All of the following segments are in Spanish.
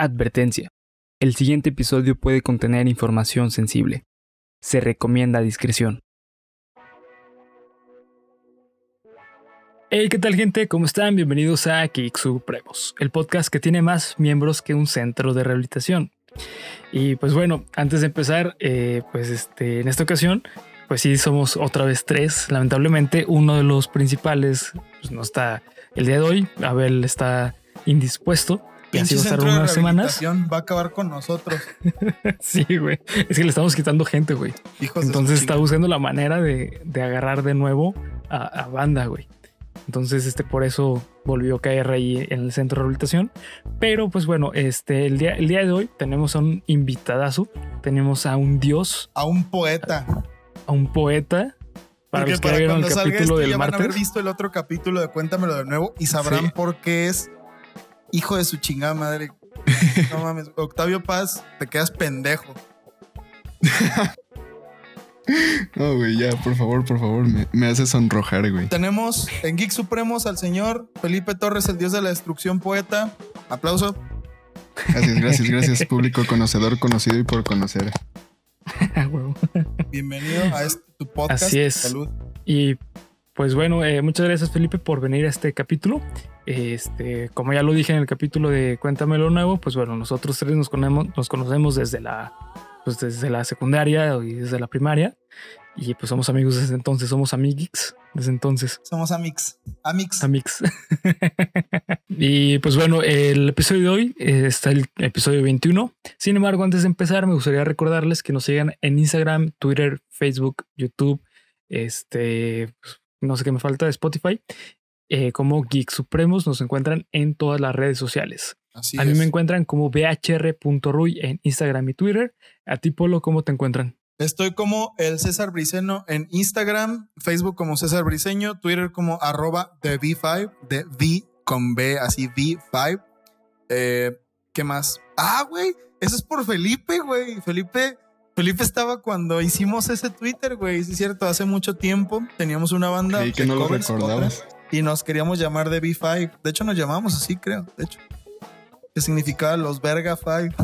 Advertencia. El siguiente episodio puede contener información sensible. Se recomienda discreción. Hey, ¿qué tal gente? ¿Cómo están? Bienvenidos a Geek Supremos, el podcast que tiene más miembros que un centro de rehabilitación. Y pues bueno, antes de empezar, eh, pues este, en esta ocasión, pues sí, somos otra vez tres. Lamentablemente, uno de los principales pues, no está el día de hoy. Abel está indispuesto. Y así va a estar unas semanas. Va a acabar con nosotros. Sí, güey. Es que le estamos quitando gente, güey. Entonces está buscando la manera de, de agarrar de nuevo a, a banda, güey. Entonces, este, por eso volvió a caer ahí en el centro de rehabilitación. Pero, pues bueno, este, el día, el día de hoy tenemos a un invitadazo. Tenemos a un dios, A un poeta. a un poeta. Para Porque los que para vieron el capítulo este del ya van a haber martes. visto el otro capítulo de Cuéntamelo de nuevo y sabrán Sí. por qué es hijo de su chingada madre. No mames. Octavio Paz, te quedas pendejo. No, güey, ya, por favor, por favor, me, me hace sonrojar, güey. Tenemos en Geek Supremos al señor Felipe Torres, el dios de la destrucción poeta. Aplauso. Gracias, gracias, gracias, público conocedor, conocido y por conocer. Bienvenido a este tu podcast. Así es. Salud. Y pues bueno, eh, muchas gracias Felipe por venir a este capítulo. Este, como ya lo dije en el capítulo de Cuéntamelo Nuevo, pues bueno, nosotros tres nos conocemos, nos conocemos desde la, pues desde la secundaria y desde la primaria. Y pues somos amigos desde entonces, somos amiguix desde entonces. Somos Amix. Amix. Amix. y pues bueno, el episodio de hoy eh, está el episodio 21. Sin embargo, antes de empezar, me gustaría recordarles que nos sigan en Instagram, Twitter, Facebook, YouTube, este, pues, no sé qué me falta, Spotify. eh, como Geek Supremos nos encuentran en todas las redes sociales. Así a mí es. me encuentran como bhr.ruy en Instagram y Twitter. A ti, Polo, ¿cómo te encuentran? Estoy como el César Briceño en Instagram, Facebook como César Briceño, Twitter como arroba de V5, de V con B, así V5. Eh, ¿Qué más? Ah, güey, eso es por Felipe, güey. Felipe, Felipe estaba cuando hicimos ese Twitter, güey. Sí, es cierto, hace mucho tiempo teníamos una banda Creí que no lo recordabas. y nos queríamos llamar de V5. De hecho, nos llamamos así, creo. De hecho, que significaba los Verga Five.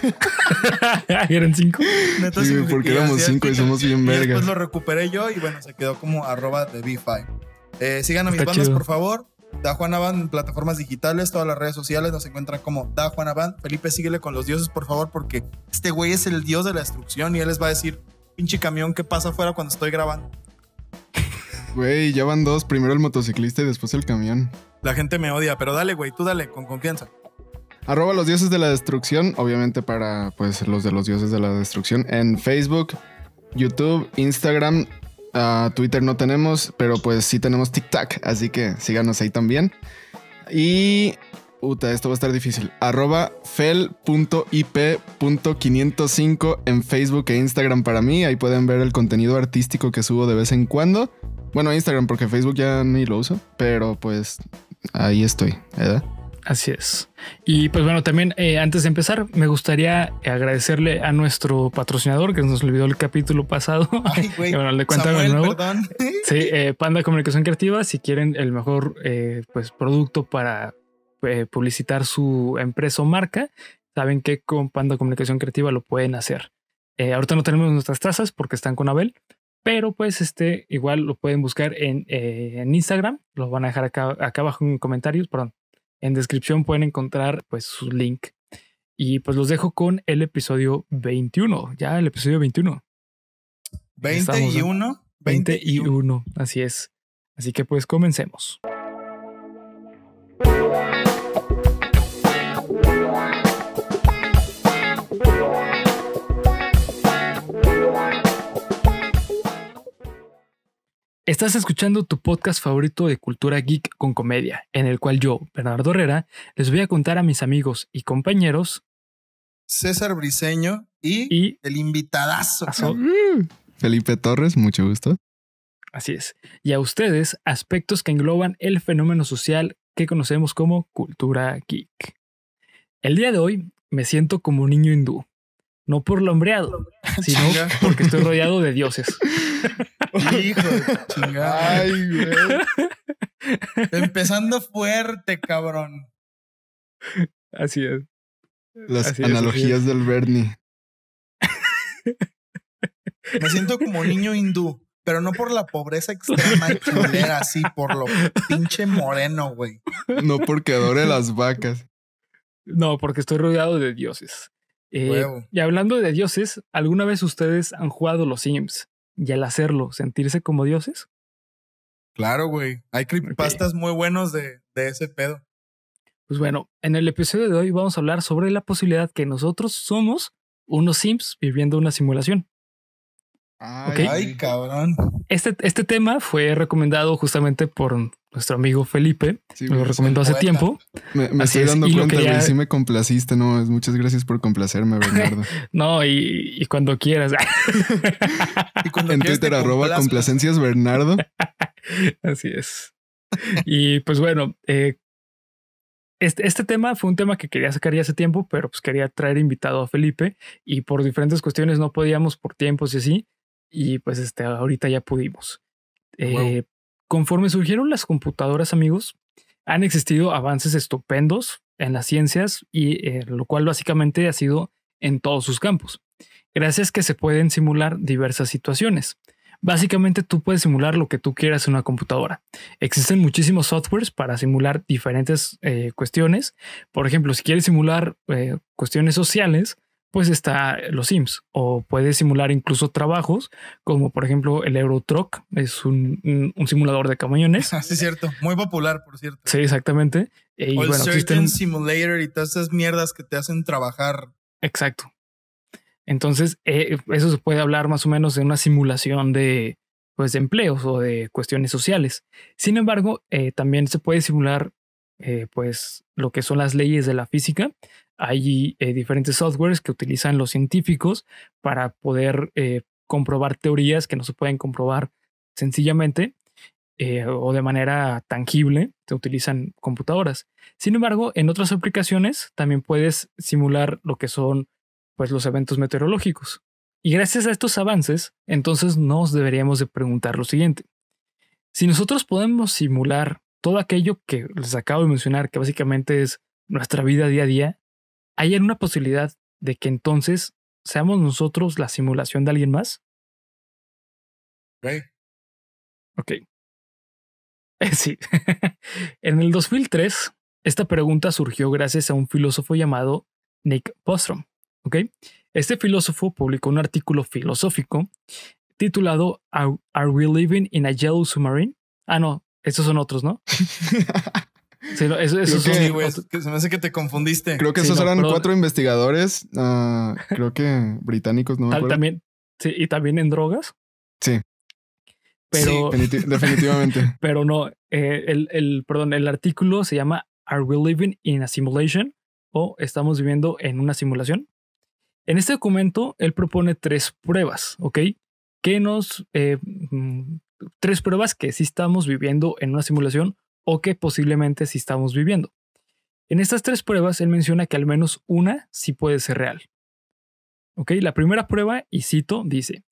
¿Eran cinco? Neta, Sí, porque éramos así, cinco y somos bien y vergas. Después lo recuperé yo y bueno, se quedó como arroba de B5. Eh, sigan a mis Está bandas, chido. por favor. Da Juana Band en plataformas digitales, todas las redes sociales nos encuentran como Da Juana Band. Felipe, síguele con los dioses, por favor, porque este güey es el dios de la destrucción y él les va a decir, pinche camión, ¿qué pasa afuera cuando estoy grabando? Güey, ya van dos, primero el motociclista y después el camión. La gente me odia, pero dale, güey, tú dale, con confianza. Arroba los dioses de la destrucción, obviamente para pues los de los dioses de la destrucción. En Facebook, YouTube, Instagram, Twitter no tenemos, pero pues sí tenemos TikTok, así que síganos ahí también. Y... Puta, esto va a estar difícil. Arroba fel.ip.505 en Facebook e Instagram para mí. Ahí pueden ver el contenido artístico que subo de vez en cuando. Bueno, Instagram porque Facebook ya ni lo uso, pero pues ahí estoy, ¿verdad? Así es. Y pues bueno, también eh, antes de empezar, me gustaría agradecerle a nuestro patrocinador que nos olvidó el capítulo pasado. Ay, güey. Bueno, le cuento Samuel, de nuevo. perdón. Sí, eh, Panda Comunicación Creativa, si quieren el mejor eh, pues, producto para eh, publicitar su empresa o marca, saben que con Panda Comunicación Creativa lo pueden hacer. Ahorita no tenemos nuestras tazas porque están con Abel, pero pues este igual lo pueden buscar en, eh, en Instagram, lo van a dejar acá, acá abajo en comentarios, perdón, en descripción pueden encontrar pues su link. Y pues los dejo con el episodio 21, ya el episodio 21. 21. 21. 21, así es. Así que pues comencemos. Estás escuchando tu podcast favorito de cultura geek con comedia, en el cual yo, Bernardo Herrera, les voy a contar a mis amigos y compañeros César Briceño y, y el invitadazo. Aso- Felipe Torres, mucho gusto. Así es. Y a ustedes, aspectos que engloban el fenómeno social que conocemos como cultura geek. El día de hoy me siento como un niño hindú. No por lo hombreado, sino Chinga. porque estoy rodeado de dioses. Hijo de chingada. Ay, güey. Empezando fuerte, cabrón. Así es. Las Así es, así analogías del Bernie. Me siento como niño hindú, pero no por la pobreza extrema culera, así por lo pinche moreno, güey. No porque adore las vacas. No, porque estoy rodeado de dioses. Eh, y hablando de dioses, ¿alguna vez ustedes han jugado los Sims? Y al hacerlo, sentirse como dioses? Claro, güey. Hay creepypastas muy buenos de, de ese pedo. Pues bueno, en el episodio de hoy vamos a hablar sobre la posibilidad que nosotros somos unos Sims viviendo una simulación. Ay, cabrón. Este, este tema fue recomendado justamente por nuestro amigo Felipe. sí, Me lo recomendó hace tiempo. me, me estoy es, dando cuenta. Sí me complaciste, no. es- Muchas gracias por complacerme, Bernardo. No, y, y cuando quieras. Y cuando en quieras Twitter, arroba complacencias Bernardo. Así es. Y pues bueno, eh, este, este tema fue un tema que quería sacar ya hace tiempo, pero pues quería traer invitado a Felipe y por diferentes cuestiones no podíamos por tiempos y así. Y pues este, ahorita ya pudimos. Eh, Wow. Conforme surgieron las computadoras, amigos, han existido avances estupendos en las ciencias y eh, lo cual básicamente ha sido en todos sus campos. Gracias que se pueden simular diversas situaciones. Básicamente tú puedes simular lo que tú quieras en una computadora. Existen muchísimos softwares para simular diferentes eh, cuestiones. Por ejemplo, si quieres simular eh, cuestiones sociales, pues está los Sims. O puedes simular incluso trabajos, como por ejemplo el Eurotruck, es un, un- un simulador de camiones. Sí, es cierto. Muy popular, por cierto. Sí, exactamente. Y o el bueno, existen- Simulator y todas esas mierdas que te hacen trabajar. Exacto. Entonces, eh, eso se puede hablar más o menos de una simulación de, pues, de empleos o de cuestiones sociales. Sin embargo, eh, también se puede simular, eh, pues, lo que son las leyes de la física. Hay eh, diferentes softwares que utilizan los científicos para poder eh, comprobar teorías que no se pueden comprobar sencillamente eh, o de manera tangible. Se utilizan computadoras. Sin embargo, en otras aplicaciones también puedes simular lo que son pues los eventos meteorológicos. Y gracias a estos avances, entonces nos deberíamos de preguntar lo siguiente. Si nosotros podemos simular todo aquello que les acabo de mencionar, que básicamente es nuestra vida día a día, ¿hay alguna posibilidad de que entonces seamos nosotros la simulación de alguien más? Ok. Eh, Sí. en el 2003, esta pregunta surgió gracias a un filósofo llamado Nick Bostrom. ¿ok? Este filósofo publicó un artículo filosófico titulado Are, Are We Living in a Yellow Submarine? Ah, no, esos son otros, ¿no? Sí, no, eso- son es que se me hace que te confundiste. Creo que Sí, esos no, eran pero- cuatro investigadores, ah, creo que británicos, no me acuerdo. también, sí, y también en drogas. Sí. Pero, Definiti- definitivamente. pero no, eh, el, el, perdón, el artículo se llama Are We Living in a Simulation? o Estamos viviendo en una simulación. En este documento, él propone tres pruebas, ¿ok? Que nos... eh, mm, tres pruebas que sí estamos viviendo en una simulación o que posiblemente sí estamos viviendo. En estas tres pruebas, él menciona que al menos una sí puede ser real. ¿Ok? La primera prueba, y cito, dice,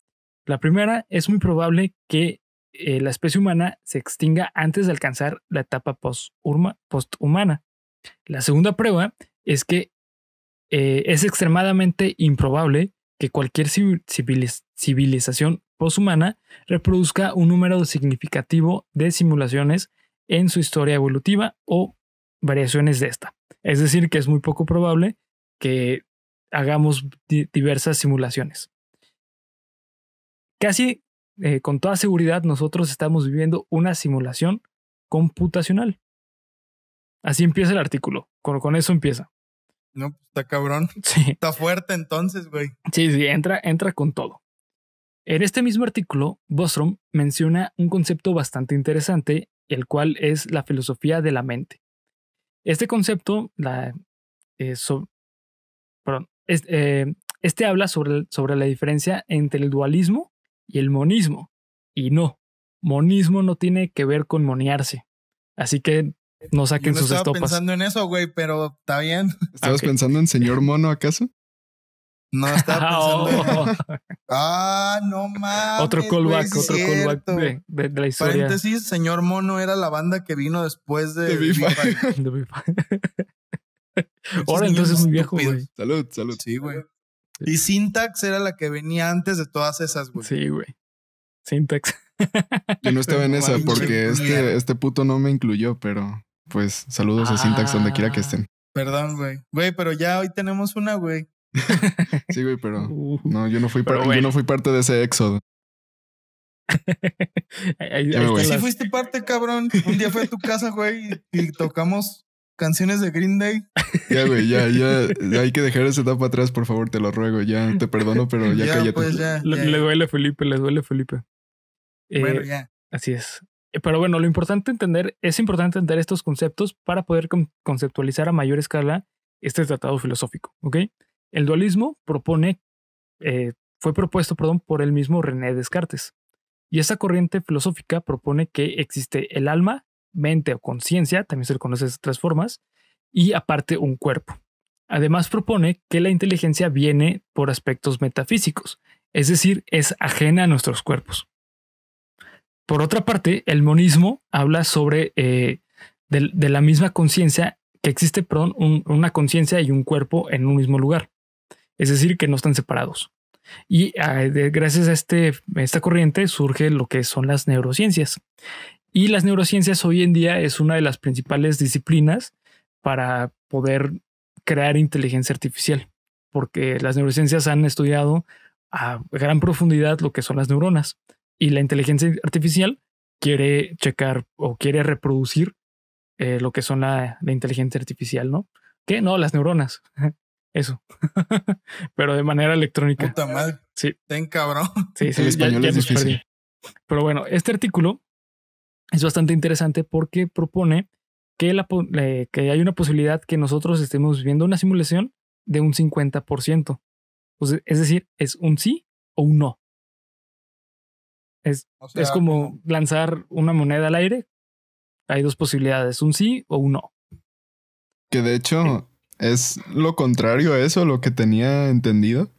la primera es muy probable que eh, la especie humana se extinga antes de alcanzar la etapa post-huma- posthumana. La segunda prueba es que eh, es extremadamente improbable que cualquier civi- civiliz- civilización poshumana reproduzca un número significativo de simulaciones en su historia evolutiva o variaciones de esta. Es decir, que es muy poco probable que hagamos di- diversas simulaciones. Casi eh, con toda seguridad nosotros estamos viviendo una simulación computacional. Así empieza el artículo. Con, con eso empieza. No, está cabrón. Sí. Está fuerte entonces, güey. Sí, sí, entra, entra con todo. En este mismo artículo, Bostrom menciona un concepto bastante interesante, el cual es la filosofía de la mente. Este concepto, la, eh, so- perdón, es- eh, este habla sobre, sobre la diferencia entre el dualismo y el monismo. Y no, monismo no tiene que ver con monearse. Así que no Yo saquen no sus estaba estopas. pensando en eso, güey, pero está bien. ¿Estabas pensando en señor mono acaso? No estaba pensando en... Oh, Ah, no mames. otro callback, otro callback de, de- de la historia. Paréntesis, señor Mono era la banda que vino después de, De. Ahora entonces es muy viejo, güey. Salud, salud. Sí, güey. Y Syntax era la que venía antes de todas esas, güey. Sí, güey. Syntax. Yo no estaba en esa porque este, este puto no me incluyó, pero pues saludos a Syntax donde quiera que Ah. estén. Perdón, güey. Güey, pero ya hoy tenemos una, güey. Sí, güey, pero Uh, no, yo no fui, yo no fui parte de ese éxodo. ahí-. Sí las- fuiste parte, cabrón. Un día fue a tu casa, güey, y, tocamos canciones de Green Day. Ya, güey, ya, ya, hay que dejar esa etapa atrás, por favor, te lo ruego. Ya te perdono, pero ya, Ya, cállate. pues ya. Le, ya. le duele a Felipe, le duele a Felipe. Eh, Bueno, ya. Así es. Eh, Pero bueno, lo importante entender, es importante entender estos conceptos para poder con- conceptualizar a mayor escala este tratado filosófico, ¿ok? El dualismo propone, eh, fue propuesto, por el mismo René Descartes. Y esta corriente filosófica propone que existe el alma, mente o conciencia, también se le conoce de tres formas, y aparte un cuerpo. Además propone que la inteligencia viene por aspectos metafísicos, es decir, es ajena a nuestros cuerpos. Por otra parte, el monismo habla sobre eh, de, la misma conciencia, que existe una conciencia y un cuerpo en un mismo lugar. Es decir, que no están separados. Y ah, gracias a este, esta corriente surge lo que son las neurociencias. Y las neurociencias hoy en día es una de las principales disciplinas para poder crear inteligencia artificial, porque las neurociencias han estudiado a gran profundidad lo que son las neuronas y la inteligencia artificial quiere checar o quiere reproducir eh, lo que son la, la inteligencia artificial, ¿no? ¿Qué? No, las neuronas. Eso. Pero de manera electrónica. Puta madre. Sí. Ten cabrón. Sí, sí, El español es nos difícil. perdí. Pero bueno, este artículo es bastante interesante porque propone que, la, eh, que hay una posibilidad que nosotros estemos viviendo una simulación de un 50%. O sea, es decir, es un sí o un no. O sea, es como lanzar una moneda al aire. Hay dos posibilidades, un sí o un no. Que de hecho es lo contrario a eso, lo que tenía entendido.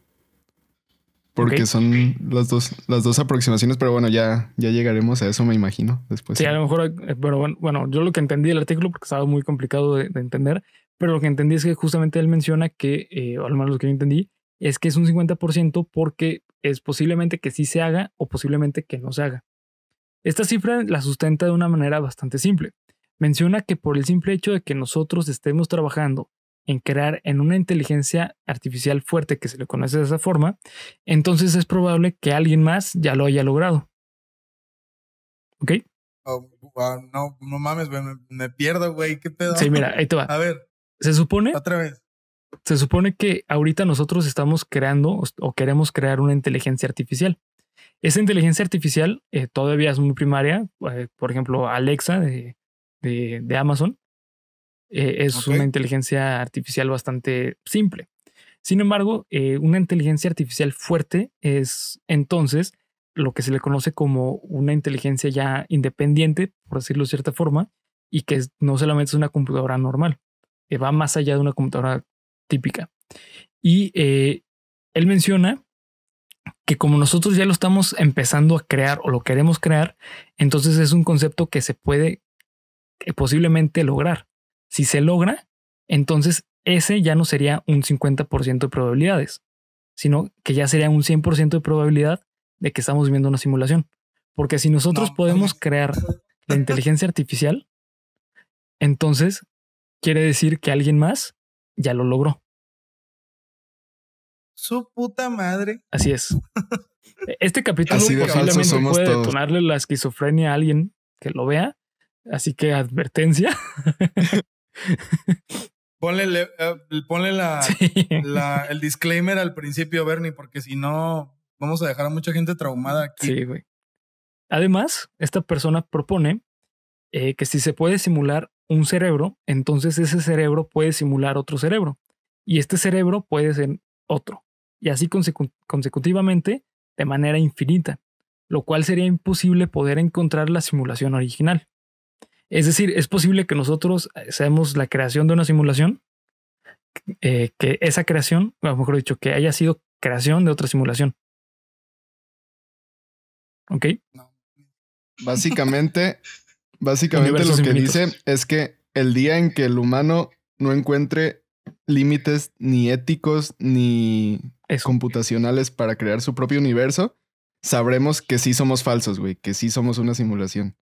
Porque son las dos, las dos aproximaciones, pero bueno, ya, ya llegaremos a eso, me imagino. Después. Sí, a lo mejor, eh, pero bueno, bueno, yo lo que entendí del artículo, porque estaba muy complicado de, de entender, pero lo que entendí es que justamente él menciona que, eh, o al menos lo que yo entendí, es que es un 50% porque es posiblemente que sí se haga o posiblemente que no se haga. Esta cifra la sustenta de una manera bastante simple. Menciona que por el simple hecho de que nosotros estemos trabajando en crear en una inteligencia artificial fuerte que se le conoce de esa forma, entonces es probable que alguien más ya lo haya logrado. ¿Ok? Oh, wow, no, no mames. Me, me pierdo, güey. ¿Qué pedo? Sí, mira, ahí te va. A ver, Se supone, otra vez. se supone que ahorita nosotros estamos creando o- o queremos crear una inteligencia artificial. Esa inteligencia artificial eh, todavía es muy primaria. eh, por ejemplo, Alexa de, de- de Amazon eh, es una inteligencia artificial bastante simple. Sin embargo, eh, una inteligencia artificial fuerte es entonces lo que se le conoce como una inteligencia ya independiente, por decirlo de cierta forma, y que no solamente es una computadora normal, que va más allá de una computadora típica. Y eh, él menciona que como nosotros ya lo estamos empezando a crear o lo queremos crear, entonces es un concepto que se puede eh, posiblemente lograr. Si se logra, entonces ese ya no sería un 50% de probabilidades, sino que ya sería un 100% de probabilidad de que estamos viendo una simulación. Porque si nosotros No podemos crear la inteligencia artificial, entonces quiere decir que alguien más ya lo logró. Su puta madre. Así es. Este capítulo Así posiblemente puede todos. detonarle la esquizofrenia a alguien que lo vea. Así que advertencia. Ponle, le- ponle la, Sí. la- el disclaimer al principio, Bernie, porque si no, vamos a dejar a mucha gente traumada aquí. Sí, güey. Además, esta persona propone eh, que si se puede simular un cerebro, entonces ese cerebro puede simular otro cerebro. Y este cerebro puede ser otro. Y así consecu- consecutivamente de manera infinita, lo cual sería imposible poder encontrar la simulación original. Es decir, es posible que nosotros eh, seamos la creación de una simulación, eh, que esa creación, o mejor dicho, que haya sido creación de otra simulación. ¿Ok? Básicamente, básicamente lo que infinitos. dice es que el día en que el humano no encuentre límites ni éticos ni Eso. computacionales para crear su propio universo, sabremos que sí somos falsos, güey, que sí somos una simulación.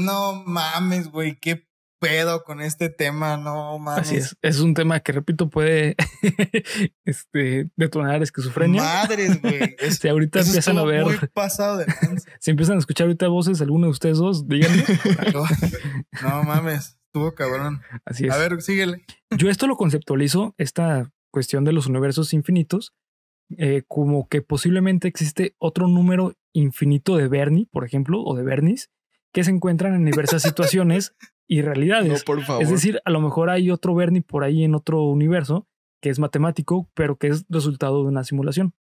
No mames, güey, qué pedo con este tema, no mames. Así es. Es un tema que, repito, puede este, detonar esquizofrenia. Madres, güey. Si ahorita eso empiezan a ver, Muy pasado de lanza. si empiezan a escuchar ahorita voces, alguno de ustedes dos, díganme. No, no mames, estuvo cabrón. Así es. A ver, síguele. Yo esto lo conceptualizo, esta cuestión de los universos infinitos, eh, como que posiblemente existe otro número infinito de Bernie, por ejemplo, o de Bernis, que se encuentran en diversas situaciones y No, realidades. por favor. es decir, a lo mejor hay otro Bernie por ahí en otro universo que es matemático, pero que es resultado de una simulación.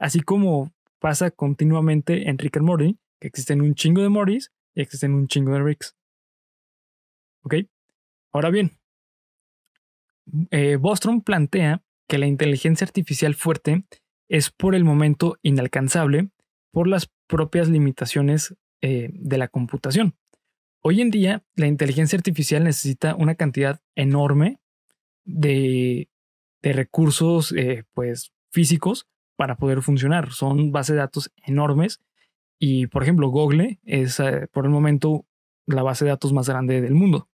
Así como pasa continuamente en Rick and Morty, que existen un chingo de Mortys y existen un chingo de Ricks. ¿Ok? Ahora bien, eh, Bostrom plantea que la inteligencia artificial fuerte es por el momento inalcanzable por las propias limitaciones eh, de la computación. Hoy en día, la inteligencia artificial necesita una cantidad enorme de, de recursos eh, pues, físicos para poder funcionar. Son bases de datos enormes y, por ejemplo, Google es eh, por el momento la base de datos más grande del mundo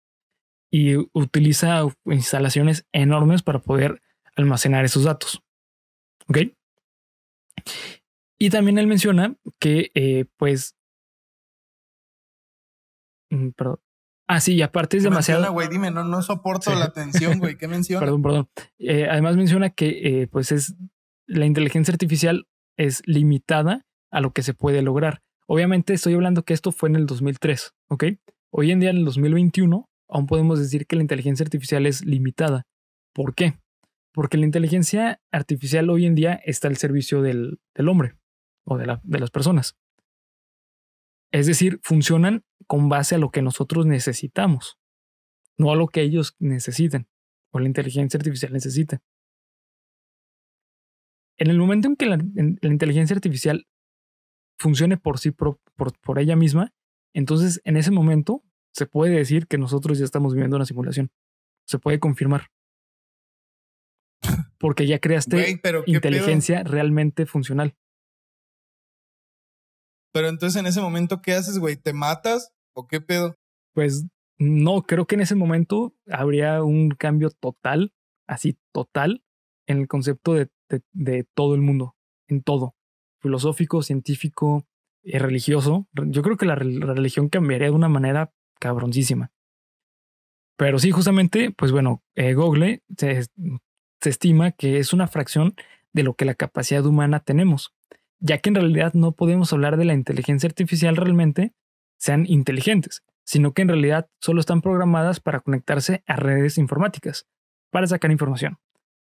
y utiliza instalaciones enormes para poder almacenar esos datos. ¿Ok? Y también él menciona que, pues, perdón. Ah, sí, y aparte es ¿Qué demasiado. menciona, güey? Dime, no, no soporto Sí. la atención, güey. ¿Qué menciona? Perdón, perdón. Eh, además menciona que, eh, pues, es la inteligencia artificial es limitada a lo que se puede lograr. Obviamente estoy hablando que esto fue en el 2003, ¿ok? Hoy en día, en el 2021, aún podemos decir que la inteligencia artificial es limitada. ¿Por qué? Porque la inteligencia artificial hoy en día está al servicio del, del hombre o de, la- de las personas. Es decir, funcionan con base a lo que nosotros necesitamos, no a lo que ellos necesiten o la inteligencia artificial necesita. En el momento en que la, en- la inteligencia artificial funcione por sí, por, por ella misma, entonces en ese momento se puede decir que nosotros ya estamos viviendo una simulación. Se puede confirmar. Porque ya creaste pero inteligencia realmente funcional. Pero entonces en ese momento, ¿qué haces, güey? ¿Te matas o qué pedo? Pues no, creo que en ese momento habría un cambio total, así total, en el concepto de, de- todo el mundo, en todo, filosófico, científico, eh, religioso. Yo creo que la, re- la religión cambiaría de una manera cabroncísima. Pero sí, justamente, pues bueno, eh, Google se estima que es una fracción de lo que la capacidad humana tenemos, ya que en realidad no podemos hablar de la inteligencia artificial realmente sean inteligentes, sino que en realidad solo están programadas para conectarse a redes informáticas, para sacar información.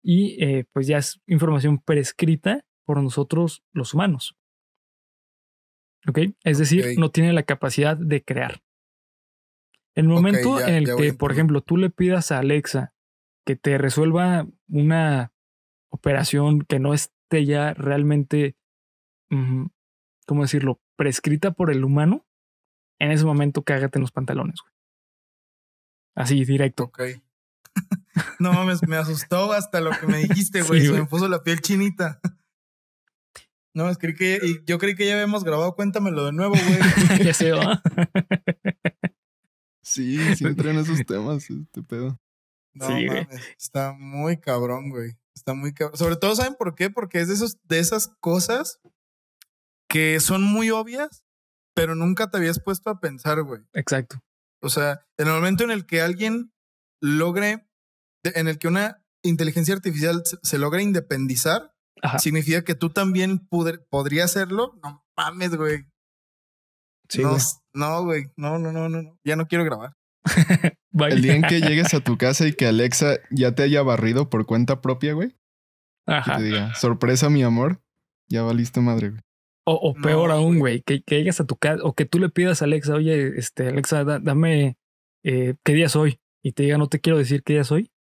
Y eh, pues ya es información prescrita por nosotros los humanos. ¿Ok? Es decir, no tiene la capacidad de crear. El momento ya- en el que, por ejemplo, tú le pidas a Alexa que te resuelva una operación que no esté ya realmente, ¿cómo decirlo?, prescrita por el humano, en ese momento cágate en los pantalones, güey. Así, directo. Ok. no mames, me asustó hasta lo que me dijiste, güey. Sí, Se güey. me puso la piel chinita. No, es creí que yo creí que ya habíamos grabado. Cuéntamelo de nuevo, güey. ya sé, ¿va? Sí, sí entra en esos temas, este pedo. No Sí, güey. mames, está muy cabrón, güey. Está muy cabrón. Sobre todo, ¿saben por qué? Porque es de, esos, de esas cosas que son muy obvias, pero nunca te habías puesto a pensar, güey. Exacto. O sea, en el momento en el que alguien logre, en el que una inteligencia artificial se, logra independizar, Ajá. significa que tú también puder- podría hacerlo. No mames, güey. Sí, no, güey. no, güey. No, no, no, no, no. Ya no quiero grabar. Bye. El día en que llegues a tu casa y que Alexa ya te haya barrido por cuenta propia, güey, que Ajá. te diga, sorpresa, mi amor, ya valiste madre, güey. O, o No, peor aún, güey. que, que llegues a tu casa o que tú le pidas a Alexa, oye, este, Alexa, da- dame eh, qué día soy y te diga, no te quiero decir qué día soy.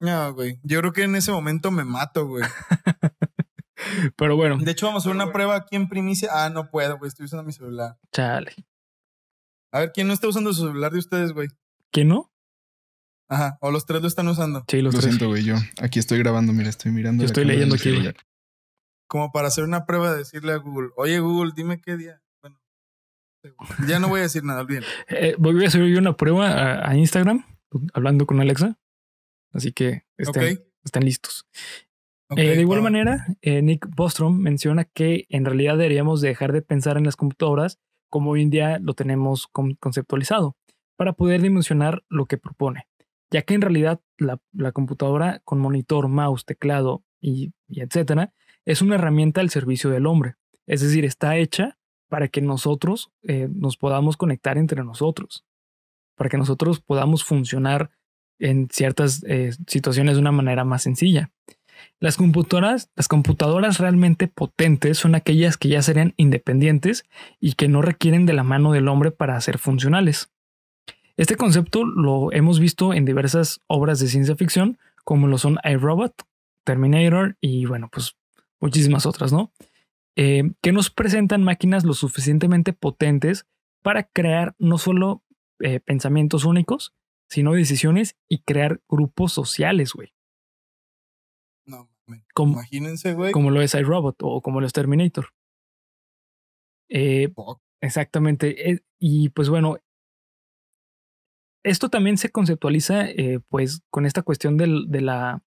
No, güey. Yo creo que en ese momento me mato, güey. Pero bueno, De hecho, vamos a hacer una prueba aquí en primicia. Ah, no puedo, güey. Estoy usando mi celular. chale. A ver, ¿quién no está usando su celular de ustedes, güey? ¿Quién no? Ajá, o los tres lo están usando. Sí, los Lo tres. siento, güey. Yo aquí estoy grabando. Mira, estoy mirando. Yo estoy leyendo aquí, güey. Como para hacer una prueba de decirle a Google, oye Google, dime qué día. Bueno, ya no voy a decir nada, olviden. Eh, voy a subir una prueba a, a Instagram hablando con Alexa. Así que estén, Ok. estén listos. Eh, de igual manera, eh, Nick Bostrom menciona que en realidad deberíamos dejar de pensar en las computadoras como hoy en día lo tenemos con- conceptualizado para poder dimensionar lo que propone, ya que en realidad la, la computadora con monitor, mouse, teclado y, y etcétera es una herramienta al servicio del hombre. Es decir, está hecha para que nosotros eh, nos podamos conectar entre nosotros, para que nosotros podamos funcionar en ciertas eh, situaciones de una manera más sencilla. Las computadoras, las computadoras realmente potentes son aquellas que ya serían independientes y que no requieren de la mano del hombre para ser funcionales. Este concepto lo hemos visto en diversas obras de ciencia ficción, como lo son iRobot, Terminator y bueno, pues muchísimas otras, ¿no? Eh, que nos presentan máquinas lo suficientemente potentes para crear no solo eh, pensamientos únicos, sino decisiones y crear grupos sociales, güey. No. Como, imagínense, güey. como lo es iRobot o como lo es Terminator. Eh, exactamente. y pues bueno, esto también se conceptualiza pues con esta cuestión del- de, la,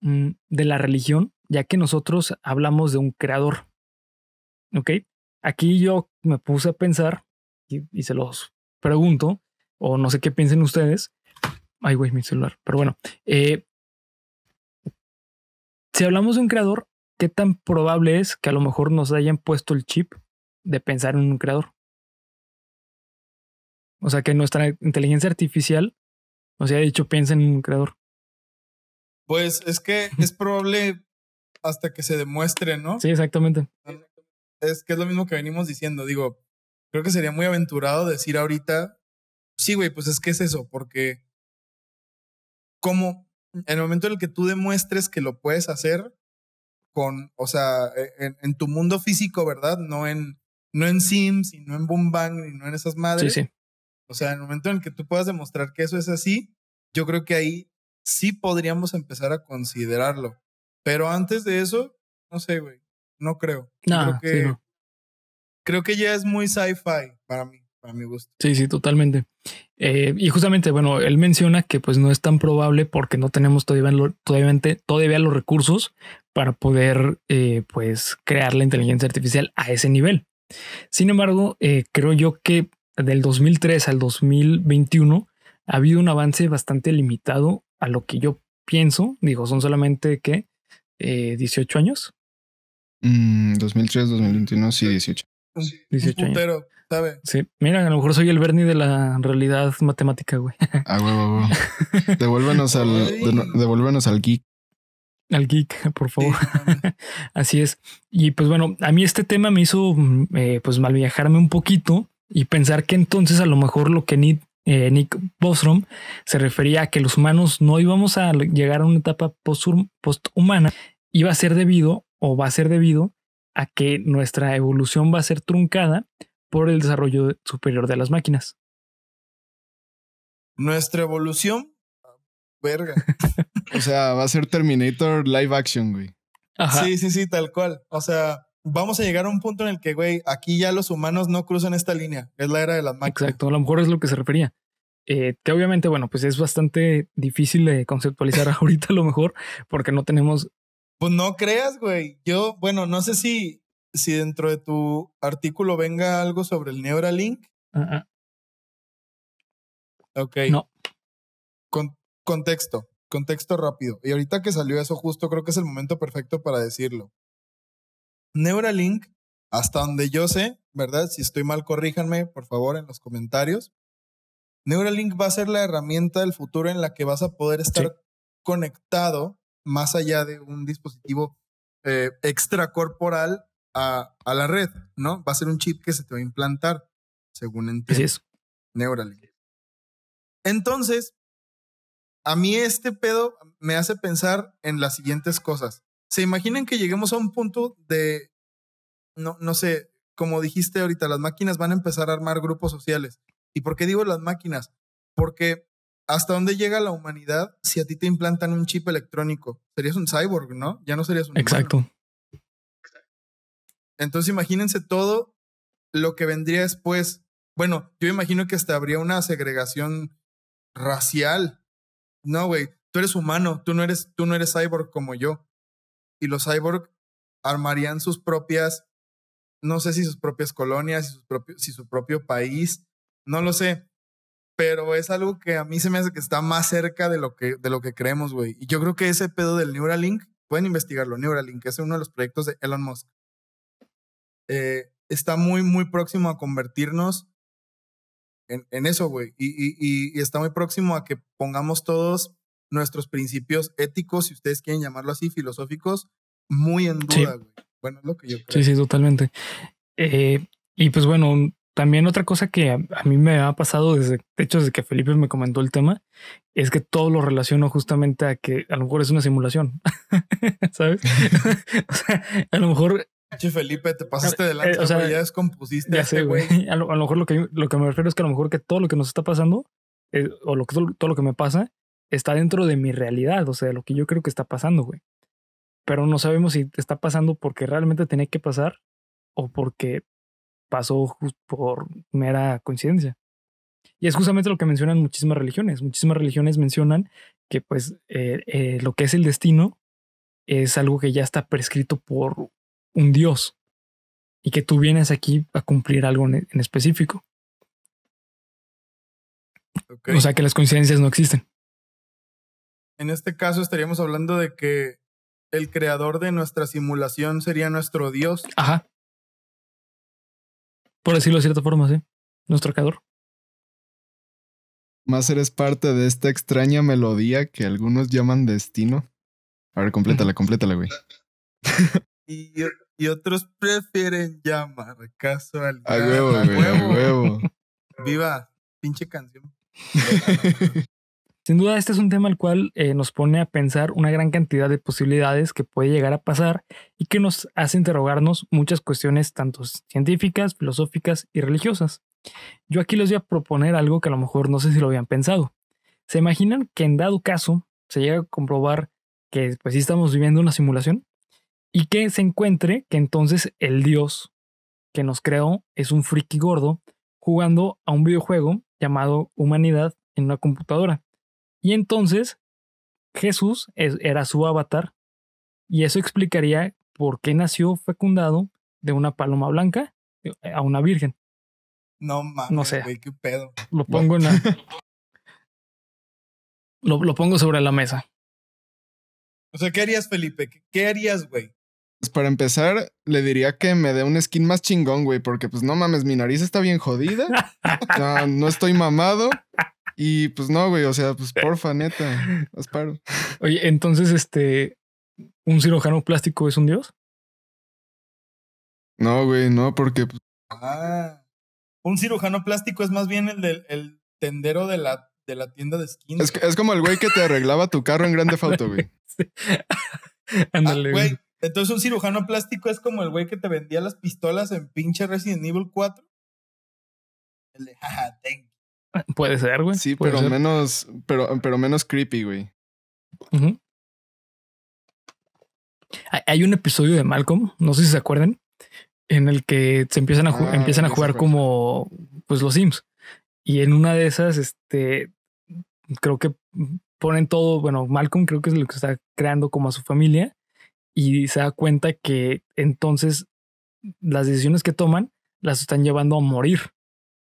mm, de la religión, ya que nosotros hablamos de un creador. ¿Ok? Aquí yo me puse a pensar y, y se los pregunto, o no sé qué piensen ustedes. Ay, güey, mi celular. Pero bueno, eh, si hablamos de un creador, ¿qué tan probable es que a lo mejor nos hayan puesto el chip de pensar en un creador? O sea, que nuestra inteligencia artificial nos haya dicho piensa en un creador. Pues es que es probable hasta que se demuestre, ¿no? Sí, exactamente. Es que es lo mismo que venimos diciendo. Digo, creo que sería muy aventurado decir ahorita, sí, güey, pues es que es eso, porque como en el momento en el que tú demuestres que lo puedes hacer con, o sea, e, en, en tu mundo físico, ¿verdad? No en, no en Sims y no en Boom Bang y no en esas Sí, madres. sí. O sea, en el momento en el que tú puedas demostrar que eso es así, yo creo que ahí sí podríamos empezar a considerarlo. Pero antes de eso, no sé, güey. No creo. No, creo que, sí, no. creo que ya es muy sci-fi para mí, para mi gusto. Sí, sí, totalmente. Eh, y justamente, bueno, él menciona que pues no es tan probable porque no tenemos todavía, lo- todavía, todavía los recursos para poder eh, pues crear la inteligencia artificial a ese nivel. Sin embargo, eh, creo yo que del 2003 al 2021 ha habido un avance bastante limitado a lo que yo pienso. Digo, son solamente que 18 años. Mm, 2003, 2021, sí, 18. Un, 18 un años. putero, ¿sabe? Sí, mira, a lo mejor soy el Bernie de la realidad matemática, güey. Ah, huevo, a huevo. Devuélvenos al, de- devuélvenos al geek. Al geek, por favor. Así es. Y pues bueno, a mí este tema me hizo mm, eh, pues mal viajarme un poquito y pensar que entonces a lo mejor lo que Nick, eh, Nick Bostrom se refería a que los humanos no íbamos a llegar a una etapa posthum- posthumana, iba a ser debido o va a ser debido a que nuestra evolución va a ser truncada por el desarrollo superior de las máquinas. Nuestra evolución, verga. O sea, va a ser Terminator live action, güey. Ajá. Sí, sí, sí, tal cual. O sea, vamos a llegar a un punto en el que, güey, aquí ya los humanos no cruzan esta línea. Es la era de las máquinas. Exacto, a lo mejor es lo que se refería. Eh, que obviamente, bueno, pues es bastante difícil de conceptualizar ahorita a lo mejor porque no tenemos... Pues no creas, güey. Yo, bueno, no sé si, si dentro de tu artículo venga algo sobre el Neuralink. ah, Ok. No. Con- contexto, contexto rápido. Y ahorita que salió eso justo, creo que es el momento perfecto para decirlo. Neuralink, hasta donde yo sé, ¿verdad? Si estoy mal, corríjanme, por favor, en los comentarios. Neuralink va a ser la herramienta del futuro en la que vas a poder estar Sí. conectado más allá de un dispositivo eh, extracorporal a, a la red, ¿no? Va a ser un chip que se te va a implantar, según entiendo. así es. Neuralink. Entonces, a mí este pedo me hace pensar en las siguientes cosas. ¿Se imaginan que lleguemos a un punto de, no, no sé, como dijiste ahorita, las máquinas van a empezar a armar grupos sociales? ¿Y por qué digo las máquinas? Porque ¿hasta dónde llega la humanidad si a ti te implantan un chip electrónico? Serías un cyborg, ¿no? Ya no serías un Exacto. humano. Entonces imagínense todo lo que vendría después. Bueno, yo imagino que hasta habría una segregación racial. No, güey, tú eres humano, tú no eres, tú no eres cyborg como yo. Y los cyborg armarían sus propias, no sé si sus propias colonias, si, su propio país, no lo sé. Pero es algo que a mí se me hace que está más cerca de lo que, de lo que creemos, güey. Y yo creo que ese pedo del Neuralink, pueden investigarlo, Neuralink, es uno de los proyectos de Elon Musk. Eh, está muy, muy próximo a convertirnos en, en eso, güey. Y, y, y, está muy próximo a que pongamos todos nuestros principios éticos, si ustedes quieren llamarlo así, filosóficos, muy en duda, Sí. güey. Bueno, es lo que yo creo. Sí, sí, totalmente. Eh, y pues bueno, también otra cosa que a, a mí me ha pasado desde, de hecho, desde que Felipe me comentó el tema, es que todo lo relaciono justamente a que a lo mejor es una simulación, ¿sabes? o sea, a lo mejor Che, Felipe, te pasaste Eh, de lanza, o sea, ya descompusiste a Ya este sé, güey. A lo, a lo mejor lo que, lo que me refiero es que a lo mejor que todo lo que nos está pasando, eh, o lo que, todo, todo lo que me pasa, está dentro de mi realidad, o sea, de lo que yo creo que está pasando, güey. Pero no sabemos si está pasando porque realmente tenía que pasar o porque pasó por mera coincidencia. Y es justamente lo que mencionan muchísimas religiones. Muchísimas religiones mencionan que pues eh, eh, lo que es el destino es algo que ya está prescrito por un Dios y que tú vienes aquí a cumplir algo en, en específico. O sea que las coincidencias no existen. En este caso estaríamos hablando de que el creador de nuestra simulación sería nuestro Dios. Ajá. Por decirlo de cierta forma, sí. Nuestro creador. Más eres parte de esta extraña melodía que algunos llaman destino. A ver, complétala, complétala, güey. Y, y otros prefieren llamar casualidad. A huevo, A güey, a huevo. huevo. Viva, pinche canción. Sin duda, este es un tema al cual eh, nos pone a pensar una gran cantidad de posibilidades que puede llegar a pasar y que nos hace interrogarnos muchas cuestiones tanto científicas, filosóficas y religiosas. Yo aquí les voy a proponer algo que a lo mejor no sé si lo habían pensado. ¿Se imaginan que en dado caso se llega a comprobar que pues sí estamos viviendo una simulación y que se encuentre que entonces el Dios que nos creó es un friki gordo jugando a un videojuego llamado Humanidad en una computadora? Y entonces Jesús es- era su avatar y eso explicaría por qué nació fecundado de una paloma blanca a una virgen. No mames, No sé. güey, qué pedo. Lo pongo en la- lo, lo pongo sobre la mesa. O sea, ¿qué harías, Felipe? ¿Qué, qué harías, güey? Pues para empezar, le diría que me dé un skin más chingón, güey, porque pues no mames, mi nariz está bien jodida. No, no estoy mamado. Y pues no, güey, o sea, pues porfa, neta, haz paro. Oye, entonces, este, ¿un cirujano plástico es un dios? No, güey, no, porque pues, Ah. Un cirujano plástico es más bien el del el tendero de la, de la tienda de skins. es, es como el güey que te arreglaba tu carro en Grande Auto, güey. Sí. Ah, Ándale. güey. Entonces un cirujano plástico es como el güey que te vendía las pistolas en pinche Resident Evil 4. El de, jaja, thank you". Puede ser, güey. Sí, pero ser. menos, pero, pero menos creepy, güey. Hay- Hay un episodio de Malcolm, no sé si se acuerdan, en el que se empiezan a, Ah, empiezan a jugar como pues los Sims. Y en una de esas, este, creo que ponen todo, bueno, Malcolm creo que es lo que está creando como a su familia y se da cuenta que entonces las decisiones que toman las están llevando a morir.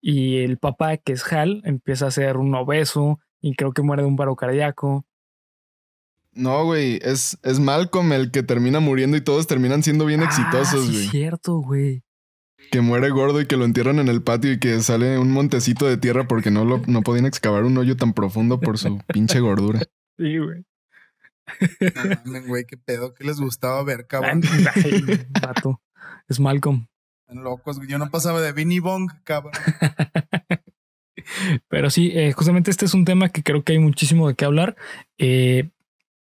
Y el papá, que es Hal, empieza a ser un obeso y creo que muere de un paro cardíaco. No, güey, es, es Malcolm el que termina muriendo y todos terminan siendo bien Ah, exitosos, sí, güey. es cierto, güey. Que muere gordo y que lo entierran en el patio y que sale un montecito de tierra porque no, lo, no podían excavar un hoyo tan profundo por su pinche gordura. Sí, güey. No mames, güey, qué pedo, ¿qué les gustaba ver, cabrón? Ay, vato. Es Malcolm. Locos. Yo no pasaba de Vinny Bong, cabrón. Pero sí, eh, justamente este es un tema que creo que hay muchísimo de qué hablar. Eh,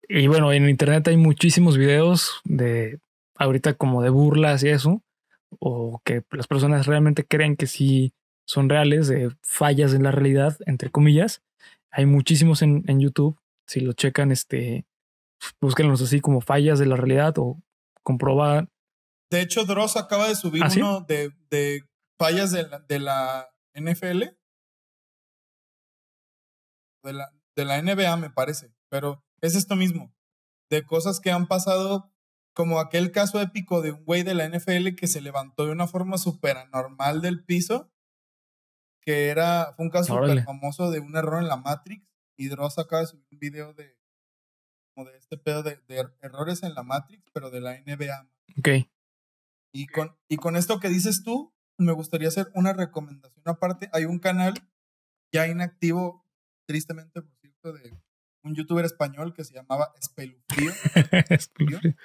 y bueno, en internet hay muchísimos videos de ahorita como de burlas y eso, o que las personas realmente creen que sí son reales, de fallas en la realidad, entre comillas. Hay muchísimos en, en YouTube. Si lo checan, este, búsquenlos así como fallas de la realidad o comprobar. De hecho, Dross acaba de subir ¿Ah, sí? uno de, de fallas de la, de la NFL. De la, de la NBA, me parece. Pero es esto mismo. De cosas que han pasado, como aquel caso épico de un güey de la NFL que se levantó de una forma súper anormal del piso. Que era, fue un caso súper famoso de un error en la Matrix. Y Dross acaba de subir un video de, como de este pedo de, de errores en la Matrix, pero de la NBA. Ok. Y con, y con esto que dices tú, me gustaría hacer una recomendación aparte. Hay un canal ya inactivo, tristemente, por cierto, de un youtuber español que se llamaba Espelufrío,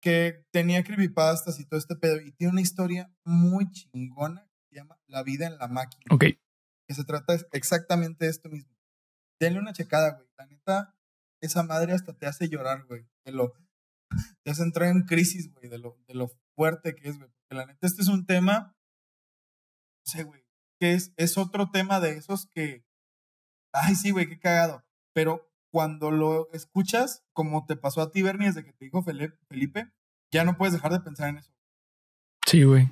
que tenía creepypastas y todo este pedo. Y tiene una historia muy chingona que se llama La vida en la máquina. ok. Que se trata exactamente de esto mismo. Denle una checada, güey. La neta, esa madre hasta te hace llorar, güey. Te lo, te hace entrar en crisis, güey, de lo, de lo fuerte que es, güey. Porque la neta, este es un tema, no sé, güey, que es, es otro tema de esos que, ay, sí, güey, qué cagado. Pero cuando lo escuchas, como te pasó a ti, Bernie, desde que te dijo Felipe ya no puedes dejar de pensar en eso. Sí, güey.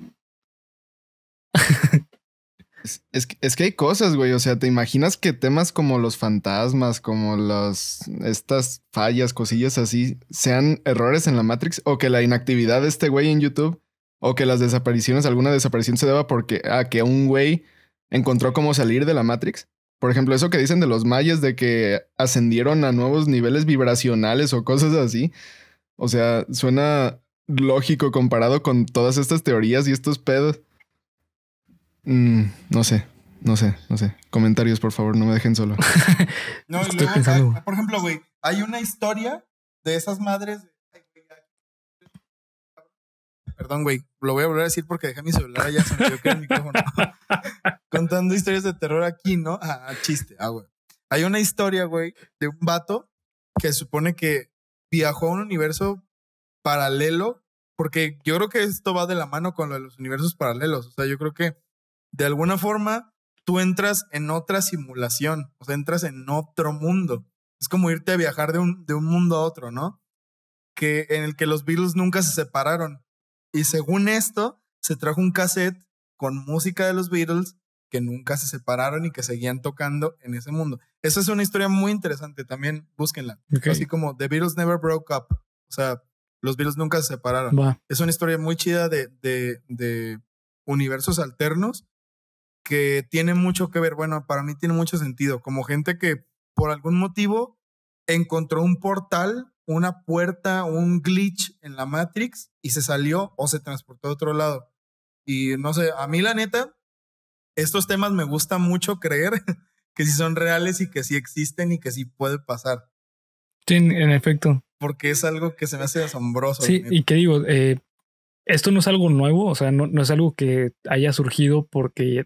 Es, es que- hay cosas, güey. O sea, ¿te imaginas que temas como los fantasmas, como los, estas fallas, cosillas así, sean errores en la Matrix? O que la inactividad de este güey en YouTube, o que las desapariciones, alguna desaparición se deba porque a que un güey encontró cómo salir de la Matrix. Por ejemplo, eso que dicen de los mayas de que ascendieron a nuevos niveles vibracionales o cosas así. O sea, suena lógico comparado con todas estas teorías y estos pedos. Mm, no sé, no sé, no sé. Comentarios, por favor, no me dejen solo. No, y Estoy luego, pensando. hay- por ejemplo, güey, hay una historia de esas madres. Perdón, güey, lo voy a volver a decir porque dejé mi celular allá, se me quedó que el micrófono. Contando historias de terror aquí, ¿no? Ah, chiste, ah, güey. Hay una historia, güey, de un vato que supone que viajó a un universo paralelo, porque yo creo que esto va de la mano con lo de los universos paralelos. O sea, yo creo que de alguna forma tú entras en otra simulación, o sea, entras en otro mundo. Es como irte a viajar de un, de un mundo a otro, ¿no? Que en el que los Beatles nunca se separaron. Y según esto, se trajo un cassette con música de los Beatles que nunca se separaron y que seguían tocando en ese mundo. Esa es una historia muy interesante, también búsquenla. Así como The Beatles Never Broke Up. O sea, los Beatles nunca se separaron. Es una historia muy chida de, de, de universos alternos que tiene mucho que ver, bueno, para mí tiene mucho sentido, como gente que por algún motivo encontró un portal, una puerta, un glitch en la Matrix y se salió o se transportó a otro lado. Y no sé, a mí la neta, estos temas me gusta mucho creer que sí son reales y que sí existen y que sí puede pasar, Sí, en, efecto. porque es algo que se me hace asombroso. Sí, y que digo, eh, esto no es algo nuevo, o sea, no, no es algo que haya surgido porque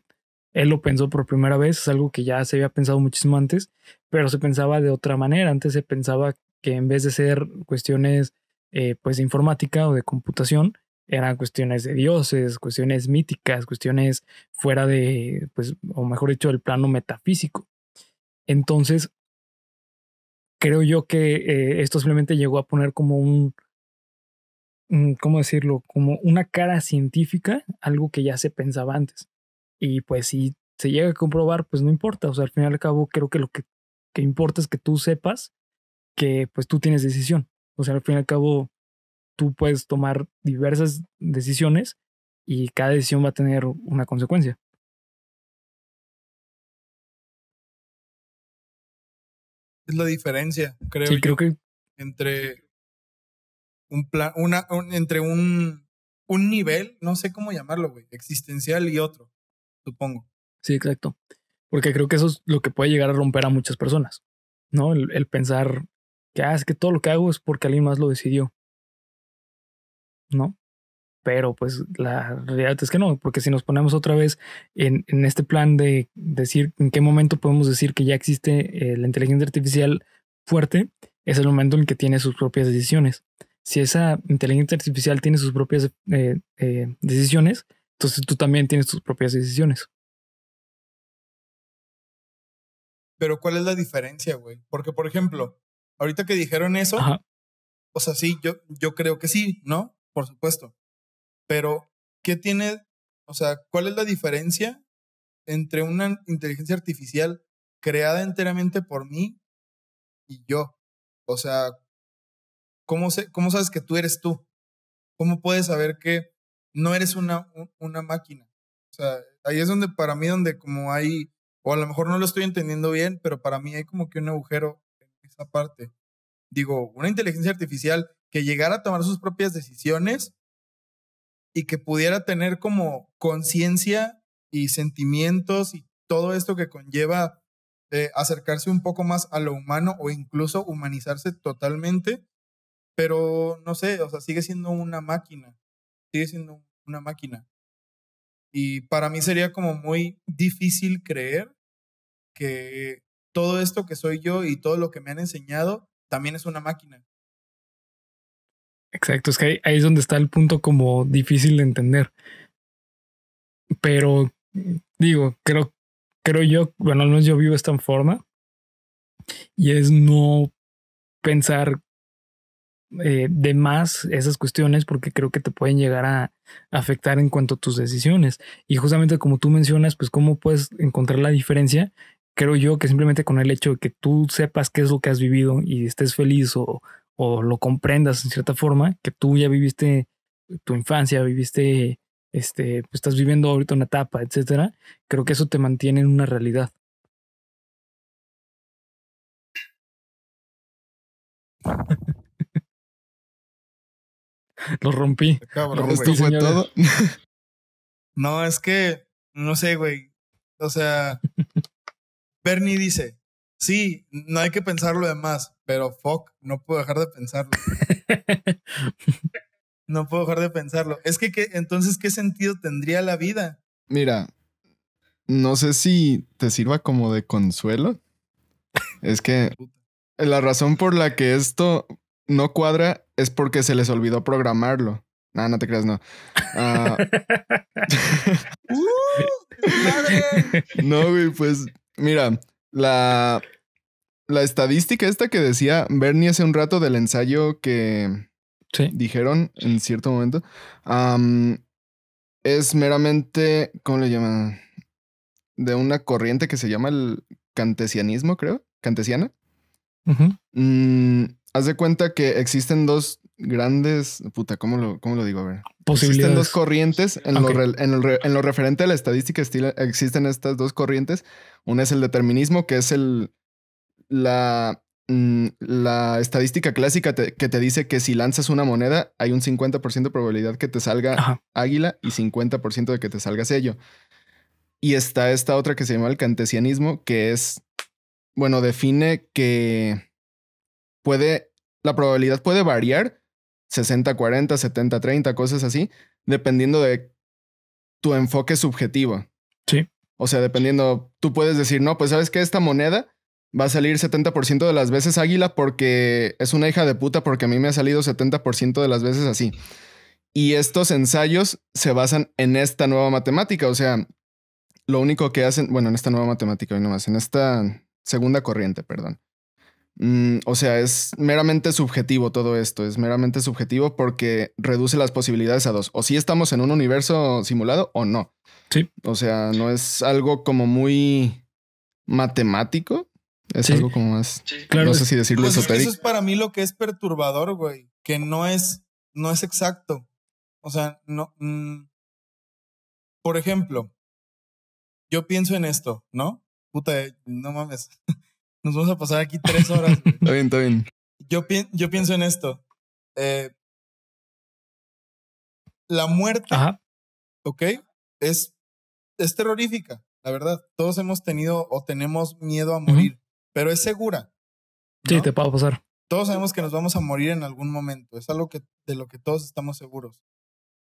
él lo pensó por primera vez, es algo que ya se había pensado muchísimo antes, pero se pensaba de otra manera. Antes se pensaba que en vez de ser cuestiones eh, pues de informática o de computación, eran cuestiones de dioses, cuestiones míticas, cuestiones fuera de, pues, o mejor dicho, del plano metafísico. Entonces, creo yo que eh, esto simplemente llegó a poner como un, un, ¿cómo decirlo? Como una cara científica, algo que ya se pensaba antes. Y pues si se llega a comprobar, pues no importa. O sea, al fin y al cabo, creo que lo que, que importa es que tú sepas que pues tú tienes decisión. O sea, al fin y al cabo, tú puedes tomar diversas decisiones y cada decisión va a tener una consecuencia. Es la diferencia, creo Sí, yo. creo que entre un plan, una, un- entre un, un nivel, no sé cómo llamarlo, güey, existencial y otro, supongo. Sí, exacto. Porque creo que eso es lo que puede llegar a romper a muchas personas, ¿no? El, el pensar que, ah, es que todo lo que hago es porque alguien más lo decidió, ¿no? Pero pues la realidad es que no, porque si nos ponemos otra vez en, en este plan de decir en qué momento podemos decir que ya existe eh, la inteligencia artificial fuerte, es el momento en que tiene sus propias decisiones. Si esa inteligencia artificial tiene sus propias eh, eh, decisiones, entonces tú también tienes tus propias decisiones. pero ¿cuál es la diferencia, güey? Porque, por ejemplo, ahorita que dijeron eso, o sea, sí, yo, yo creo que sí, ¿no? Por supuesto. Pero, ¿qué tiene, o sea, cuál es la diferencia entre una inteligencia artificial creada enteramente por mí y yo? O sea, ¿cómo, cómo sabes que tú eres tú? ¿Cómo puedes saber que no eres una, una máquina? O sea, ahí es donde para mí, donde como hay, o a lo mejor no lo estoy entendiendo bien, pero para mí hay como que un agujero en esa parte. Digo, una inteligencia artificial que llegara a tomar sus propias decisiones y que pudiera tener como conciencia y sentimientos y todo esto que conlleva eh, acercarse un poco más a lo humano o incluso humanizarse totalmente, pero no sé, o sea, sigue siendo una máquina, sigue siendo una máquina. Y para mí sería como muy difícil creer que todo esto que soy yo y todo lo que me han enseñado también es una máquina. Exacto, es que ahí, es donde está el punto como difícil de entender. Pero digo, creo, creo yo, bueno, al menos yo vivo esta forma y es no pensar eh, de más esas cuestiones porque creo que te pueden llegar a afectar en cuanto a tus decisiones. Y justamente como tú mencionas, pues cómo puedes encontrar la diferencia. Creo yo que simplemente con el hecho de que tú sepas qué es lo que has vivido y estés feliz o, o lo comprendas en cierta forma, que tú ya viviste tu infancia, viviste, este, pues estás viviendo ahorita una etapa, etcétera, creo que eso te mantiene en una realidad. Lo rompí. ¿Esto fue todo? no, es que, no sé, güey. O sea, Bernie dice, sí, no hay que pensar lo demás, pero fuck, no puedo dejar de pensarlo. no puedo dejar de pensarlo. Es que, entonces, ¿qué sentido tendría la vida? Mira, no sé si te sirva como de consuelo. Es que la razón por la que esto no cuadra es porque se les olvidó programarlo. No, no te creas, no. Ah. Uh, no, güey, pues mira, la, la estadística esta que decía Bernie hace un rato del ensayo que dijeron en cierto momento, es meramente, ¿cómo le llaman? De una corriente que se llama el cantesianismo, creo, cantesiana. Haz de cuenta que existen dos grandes. Puta, ¿cómo lo, cómo lo digo? A ver. Existen dos corrientes. En, lo en, lo referente a la estadística, existen estas dos corrientes. Una es el determinismo, que es el. La, mm, la estadística clásica que te dice que si lanzas una moneda, hay un 50% de probabilidad que te salga águila y 50% de que te salga sello. Y está esta otra que se llama el cantesianismo, que es. Bueno, define que puede, la probabilidad puede variar 60, 40, 70, 30, cosas así, dependiendo de tu enfoque subjetivo. Sí. O sea, dependiendo, tú puedes decir, no, pues sabes que esta moneda va a salir 70% de las veces águila porque es una hija de puta porque a mí me ha salido 70% de las veces así. Y estos ensayos se basan en esta nueva matemática, o sea, lo único que hacen, bueno, en esta nueva matemática, no más, en esta segunda corriente, perdón. Mm, o sea, es meramente subjetivo todo esto, es meramente subjetivo porque reduce las posibilidades a dos. O si estamos en un universo simulado o no. Sí. O sea, no es algo como muy matemático. Es algo como más. Claro. No sé si decirlo pues esotérico. eso es para mí lo que es perturbador, güey. Que no es, no es exacto. O sea, no. Mm, por ejemplo, yo pienso en esto, ¿no? Puta, no mames. Nos vamos a pasar aquí tres horas. está bien, está bien. Yo, yo pienso en esto. Eh, la muerte, ¿ok? Es, es terrorífica, la verdad. Todos hemos tenido o tenemos miedo a morir, pero es segura. Sí, te puedo pasar. Todos sabemos que nos vamos a morir en algún momento. Es algo que, de lo que todos estamos seguros.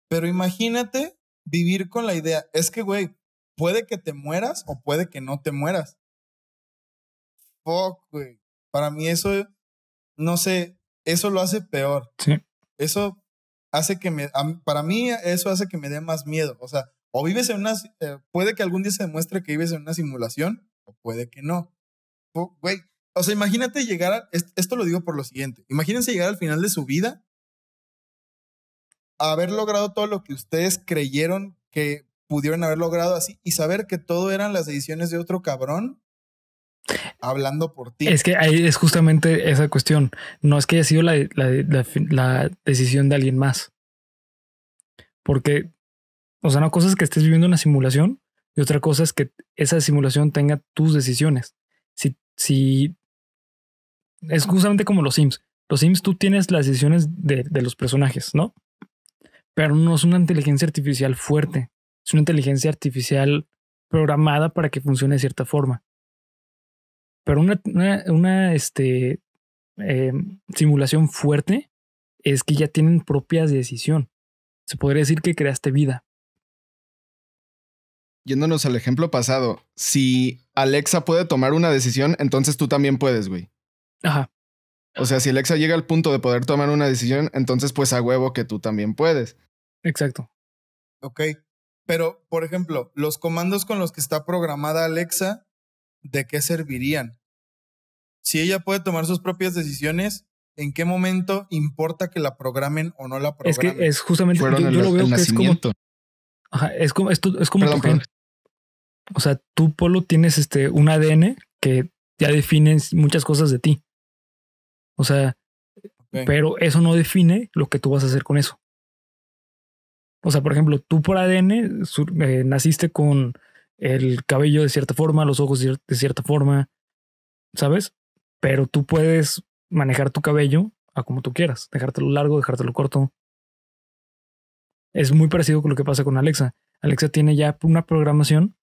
Pero imagínate vivir con la idea, es que, güey, puede que te mueras o puede que no te mueras fuck, güey. Para mí eso, no sé, eso lo hace peor. Sí. Eso hace que me, para mí eso hace que me dé más miedo. O sea, o vives en una, eh, puede que algún día se demuestre que vives en una simulación, o puede que no. güey. O sea, imagínate llegar a. est- Esto lo digo por lo siguiente. Imagínense llegar al final de su vida a haber logrado todo lo que ustedes creyeron que pudieron haber logrado así y saber que todo eran las decisiones de otro cabrón hablando por ti. Es que ahí es justamente esa cuestión. No es que haya sido la, la- la- decisión de alguien más. Porque, o sea, una cosa es que estés viviendo una simulación y otra cosa es que esa simulación tenga tus decisiones. Si, si es justamente como los Sims. Los Sims tú tienes las decisiones de, de los personajes, ¿no? Pero no es una inteligencia artificial fuerte. Es una inteligencia artificial programada para que funcione de cierta forma. Pero una, una, una, este, eh, simulación fuerte es que ya tienen propias decisión. Se podría decir que creaste vida. Yéndonos al ejemplo pasado, si Alexa puede tomar una decisión, entonces tú también puedes, güey. Ajá. O sea, si Alexa llega al punto de poder tomar una decisión, entonces pues a huevo que tú también puedes. Exacto. Ok. Pero, por ejemplo, los comandos con los que está programada Alexa, ¿de qué servirían? Si ella puede tomar sus propias decisiones, ¿en qué momento importa que la programen o no la Es programen? que es justamente. Yo, yo lo veo que es como. Ajá, es como, esto, es como Perdón, tu gen. perdón. O sea, tú, Polo, tienes este un ADN que ya define muchas cosas de ti. O sea, pero eso no define lo que tú vas a hacer con eso. O sea, por ejemplo, tú por ADN sur- eh, naciste con el cabello de cierta forma, los ojos de cierta forma, ¿sabes? Pero tú puedes manejar tu cabello a como tú quieras, dejártelo largo, dejártelo corto. Es muy parecido con lo que pasa con Alexa. Alexa tiene ya una programación,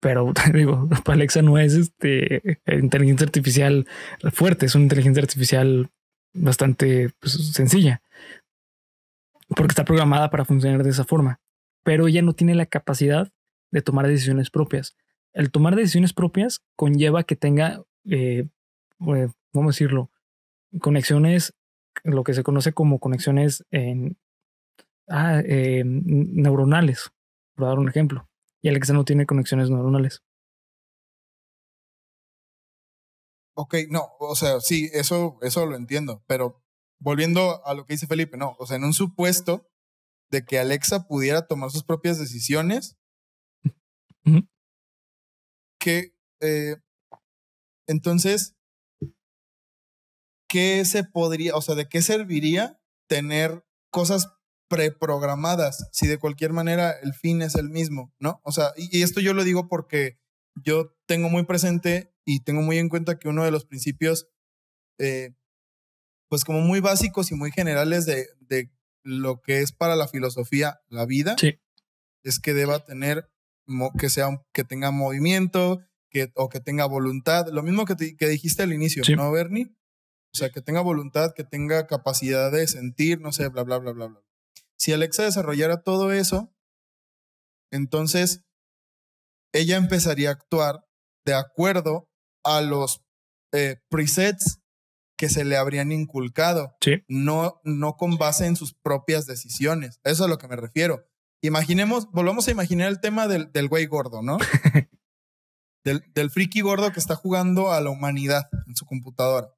pero digo, Alexa no es este inteligencia artificial fuerte, es una inteligencia artificial bastante pues, sencilla, porque está programada para funcionar de esa forma, pero ella no tiene la capacidad de tomar decisiones propias. El tomar decisiones propias conlleva que tenga, eh, eh, ¿cómo decirlo? Conexiones, lo que se conoce como conexiones en, ah, eh, neuronales, por dar un ejemplo. Y Alexa no tiene conexiones neuronales. Ok, no, o sea, sí, eso, eso lo entiendo, pero volviendo a lo que dice Felipe, no, o sea, en un supuesto de que Alexa pudiera tomar sus propias decisiones, que eh, entonces, ¿qué se podría, o sea, de qué serviría tener cosas preprogramadas si de cualquier manera el fin es el mismo, ¿no? O sea, y, y esto yo lo digo porque yo tengo muy presente y tengo muy en cuenta que uno de los principios, eh, pues como muy básicos y muy generales de, de lo que es para la filosofía la vida, Sí. es que deba tener, que sea, que tenga movimiento, que, o que tenga voluntad, lo mismo que, te- que dijiste al inicio, Sí. ¿no, Bernie? O sea, que tenga voluntad, que tenga capacidad de sentir, no sé, bla, bla, bla, bla, bla. Si Alexa desarrollara todo eso, entonces ella empezaría a actuar de acuerdo a los eh, presets que se le habrían inculcado, Sí. no, no con base en sus propias decisiones. Eso es a lo que me refiero. Imaginemos, volvamos a imaginar el tema del, del güey gordo, ¿no? del, del friki gordo que está jugando a la humanidad en su computadora.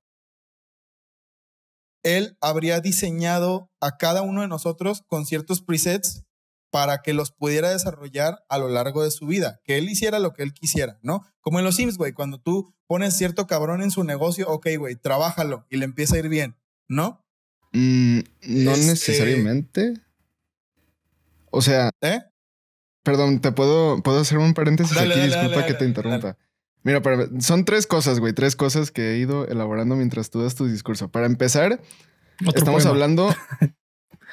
Él habría diseñado a cada uno de nosotros con ciertos presets para que los pudiera desarrollar a lo largo de su vida, que él hiciera lo que él quisiera, ¿no? Como en los Sims, güey, cuando tú pones cierto cabrón en su negocio, ok, güey, trabájalo y le empieza a ir bien, ¿no? Mm, no Este- necesariamente. O sea, ¿Eh? perdón, te puedo, puedo hacer un paréntesis Dale, aquí, dale, disculpa dale, que te interrumpa. Mira, para- son tres cosas, güey, tres cosas que he ido elaborando mientras tú das tu discurso. Para empezar, Otro estamos poema. hablando.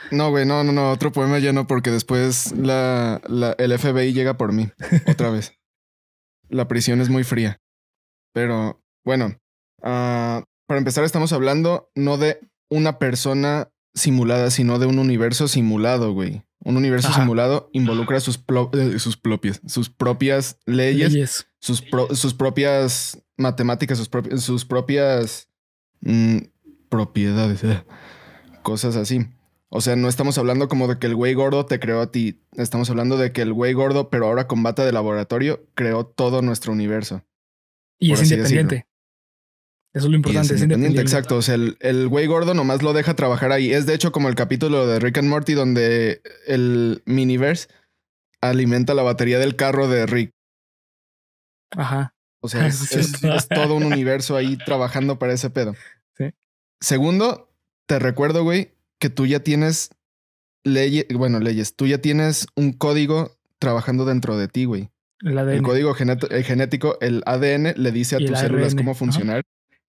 No, güey, no, no, no, otro poema ya no, porque después la, la- el FBI llega por mí otra vez. La prisión es muy fría. Pero bueno, ah, para empezar, estamos hablando no de una persona simulada, sino de un universo simulado, güey. Un universo Ajá. simulado involucra sus, eh, sus propias, sus propias leyes, Leyes. sus, pro- sus propias matemáticas, sus, propi- sus propias mm, propiedades, eh, cosas así. O sea, no estamos hablando como de que el güey gordo te creó a ti. Estamos hablando de que el güey gordo, pero ahora con bata de laboratorio, creó todo nuestro universo. Y es independiente. Eso es lo importante, es independiente. Exacto. O sea, el, el güey gordo nomás lo deja trabajar ahí. Es de hecho como el capítulo de Rick and Morty donde el Miniverse alimenta la batería del carro de Rick. Ajá. O sea, es, es- es todo un universo ahí trabajando para ese pedo. Sí. Segundo, te recuerdo, güey, que tú ya tienes leyes, bueno, leyes, tú ya tienes un código trabajando dentro de ti, güey. El El ADN. código genet- eh, genético, el ADN, le dice a el tus células ARN, cómo ajá.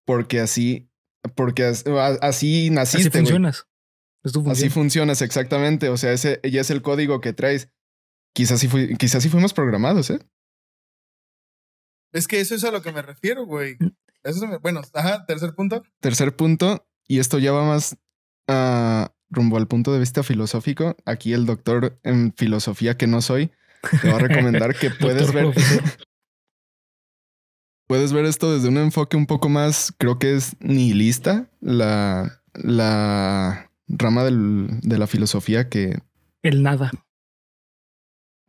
Porque así, porque así Así naciste, güey. funcionas. Es tu Así funcionas exactamente. O sea, ese ya es el código que traes. Quizás sí, quizás sí fuimos programados, ¿eh? Es que eso es a lo que me refiero, güey. Mm. Eso me- bueno, ajá, tercer punto. Tercer punto, y esto ya va más ah, rumbo al punto de vista filosófico. Aquí el doctor en filosofía que no soy, te va a recomendar que puedes ver. Puedes ver esto desde un enfoque un poco más, creo que es nihilista, la, la rama del- de la filosofía que, El nada.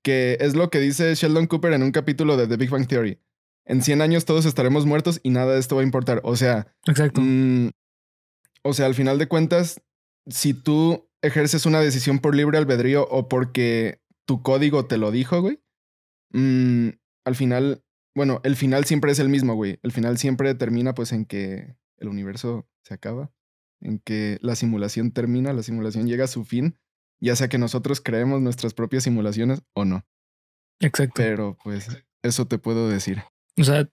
que es lo que dice Sheldon Cooper en un capítulo de The Big Bang Theory. En 100 años todos estaremos muertos y nada de esto va a importar. O sea, Exacto. Mm, o sea, al final de cuentas, si tú ejerces una decisión por libre albedrío o porque tu código te lo dijo, güey, mm, al final, bueno, el final siempre es el mismo, güey. El final siempre termina pues en que el universo se acaba, en que la simulación termina, la simulación llega a su fin, ya sea que nosotros creemos nuestras propias simulaciones o no. Exacto. Pero pues eso te puedo decir. O sea,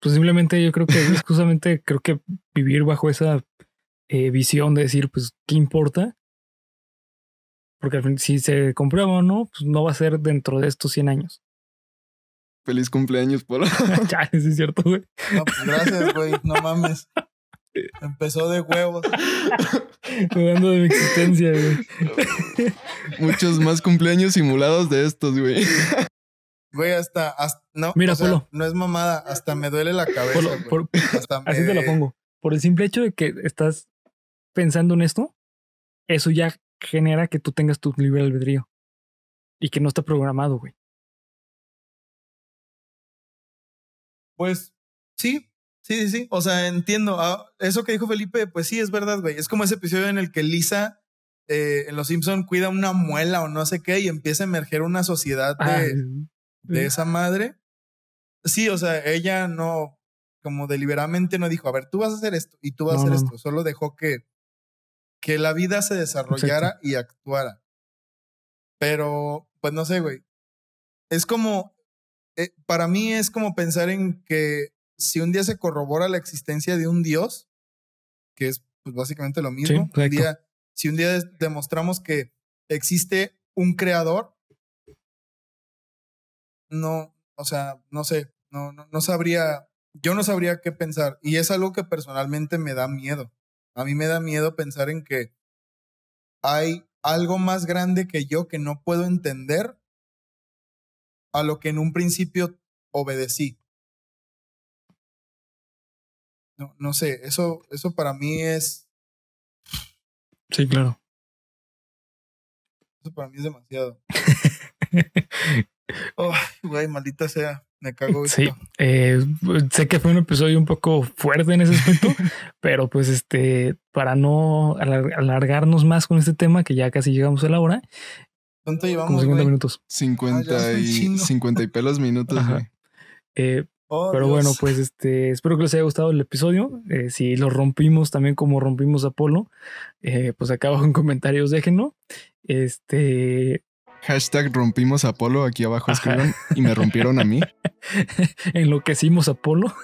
pues simplemente yo creo que es justamente creo que vivir bajo esa eh, visión de decir, pues, ¿qué importa? Porque si se comprueba o no, pues no va a ser dentro de estos 100 años. Feliz cumpleaños, Polo. ya, sí es cierto, güey. No, pues gracias, güey. No mames. Empezó de huevos. Dudando de mi existencia, güey. Muchos más cumpleaños simulados de estos, güey. Güey, hasta, hasta- no, Mira, o sea, Polo. no es mamada, hasta me duele la cabeza. Por lo- güey. por- Hasta me- así te lo pongo. Por el simple hecho de que estás pensando en esto, eso ya genera que tú tengas tu libre albedrío. Y que no está programado, güey. Pues sí, sí, sí, sí. O sea, entiendo. Ah, eso que dijo Felipe, pues sí, es verdad, güey. Es como ese episodio en el que Lisa eh, en Los Simpson cuida una muela o no sé qué y empieza a emerger una sociedad de, Ah, de esa madre. Sí, o sea, ella no, como deliberadamente no dijo, a ver, tú vas a hacer esto y tú vas No, a hacer no, esto. Solo dejó que, que la vida se desarrollara y actuara. Pero, pues no sé, güey. Es como, eh, para mí es como pensar en que si un día se corrobora la existencia de un Dios, que es pues básicamente lo mismo, un exacto. día, si un día demostramos que existe un creador, no, o sea, no sé, no, no, no sabría, yo no sabría qué pensar. Y es algo que personalmente me da miedo. A mí me da miedo pensar en que hay algo más grande que yo que no puedo entender a lo que en un principio obedecí. No, no sé, eso, eso para mí es, Sí, claro. eso para mí es demasiado. Oh, güey, maldita sea, me cago Sí, eh, sé que fue un episodio un poco fuerte en ese aspecto, pero pues este, para no alar- alargarnos más con este tema, que ya casi llegamos a la hora, ¿Cuánto como llevamos, 50 güey? minutos. 50 Ah, y chingo. 50 y pelos minutos, güey. Eh, Oh, pero Dios. bueno, pues este, espero que les haya gustado el episodio. Eh, si lo rompimos también como rompimos a Polo, eh, pues acá abajo en comentarios déjenlo. Este, Hashtag rompimos a Polo aquí abajo escriban y me rompieron a mí. enloquecimos a Polo.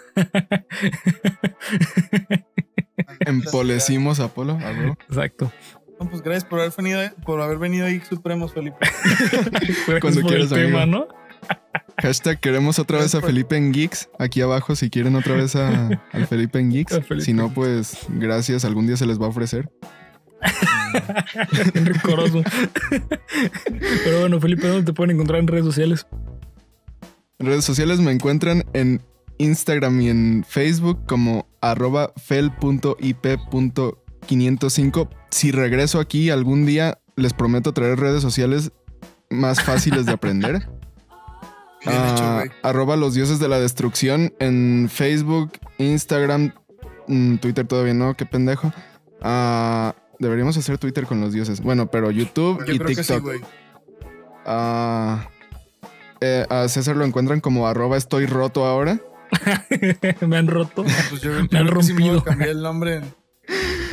Empolecimos a Polo. a huevo. Exacto. No, pues gracias por haber venido, por haber venido ahí, Supremos, Felipe. Cuando el quieras, amigo. tema, ¿no? Hashtag queremos otra vez a Felipe en Geeks. Aquí abajo si quieren otra vez a, al Felipe en Geeks. Felipe Si no, pues gracias. Algún día se les va a ofrecer. Bien rencoroso. Pero bueno, Felipe, ¿dónde te pueden encontrar en redes sociales? En redes sociales me encuentran en Instagram y en Facebook como arroba fel.ip.505. Si regreso aquí algún día, les prometo traer redes sociales más fáciles de aprender. Bien hecho, Ah, güey. arroba los dioses de la destrucción en Facebook Instagram, mm, Twitter todavía no, qué pendejo. Ah, deberíamos hacer Twitter con los dioses. Bueno, pero YouTube Yo y creo que sí, TikTok. güey. Ah, eh, a César lo encuentran como arroba estoy roto ahora. Me han roto. Pues yo, yo han creo que sí me a rompido. cambiar el nombre.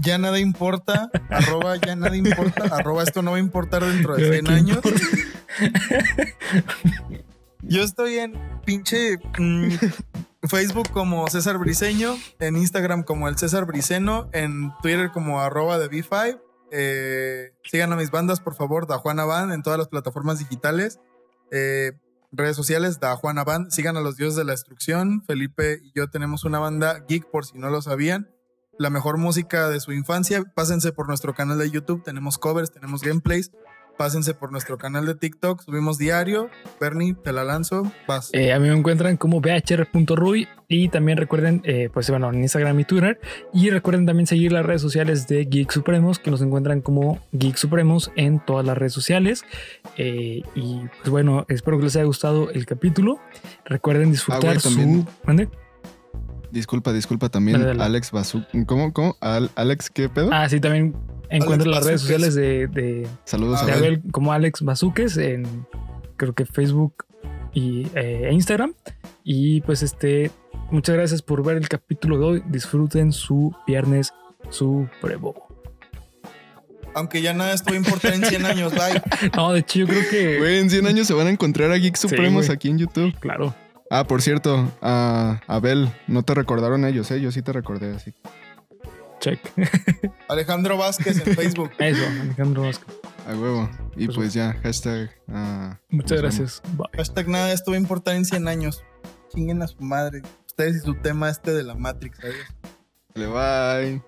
Ya nada importa, arroba ya nada importa, arroba esto no va a importar dentro de 100 ¿Qué años. Yo estoy en pinche mm, Facebook como César Briseño, en Instagram como el César Briceno, en Twitter como arroba de B5. Eh, sigan a mis bandas, por favor, Da Juana Band en todas las plataformas digitales. Eh, redes sociales, Da Juana Band. Sigan a los dioses de la destrucción. Felipe y yo tenemos una banda geek, por si no lo sabían. La mejor música de su infancia. Pásense por nuestro canal de YouTube. Tenemos covers, tenemos gameplays. Pásense por nuestro canal de TikTok. Subimos diario. Bernie, te la lanzo. Vas. Eh, a mí me encuentran como bhr.ruy y también recuerden, eh, pues bueno, en Instagram y Twitter. Y recuerden también seguir las redes sociales de Geek Supremos, que nos encuentran como Geek Supremos en todas las redes sociales. Eh, y pues bueno, espero que les haya gustado el capítulo. Recuerden disfrutar güey, también. su... ¿Mande? Disculpa, disculpa también. Dale, dale. Alex Bazú. ¿Cómo? ¿Cómo? Al- Alex, ¿qué pedo? Ah, sí, también encuentran las redes sociales de, de, Saludos de a Abel. Como Alex Bazuques en creo que Facebook y eh, e Instagram. Y pues este, muchas gracias por ver el capítulo de hoy. Disfruten su viernes supremo. Aunque ya nada esto va a importar en 100 años. Bye. No, de hecho, yo creo que. Güey, en 100 años se van a encontrar a Geek Supremos aquí en YouTube. Claro. Ah, por cierto, a Abel, no te recordaron ellos, ¿eh? Yo sí te recordé así. Check. Alejandro Vázquez en Facebook. Eso, Alejandro Vázquez. A huevo. Y Pues pues, ya, hashtag. ah, Muchas gracias. Bye. Hashtag nada esto va a importar en 100 años. Chinguen a su madre. Ustedes y su tema este de la Matrix. ¿sabes? Dale, Bye.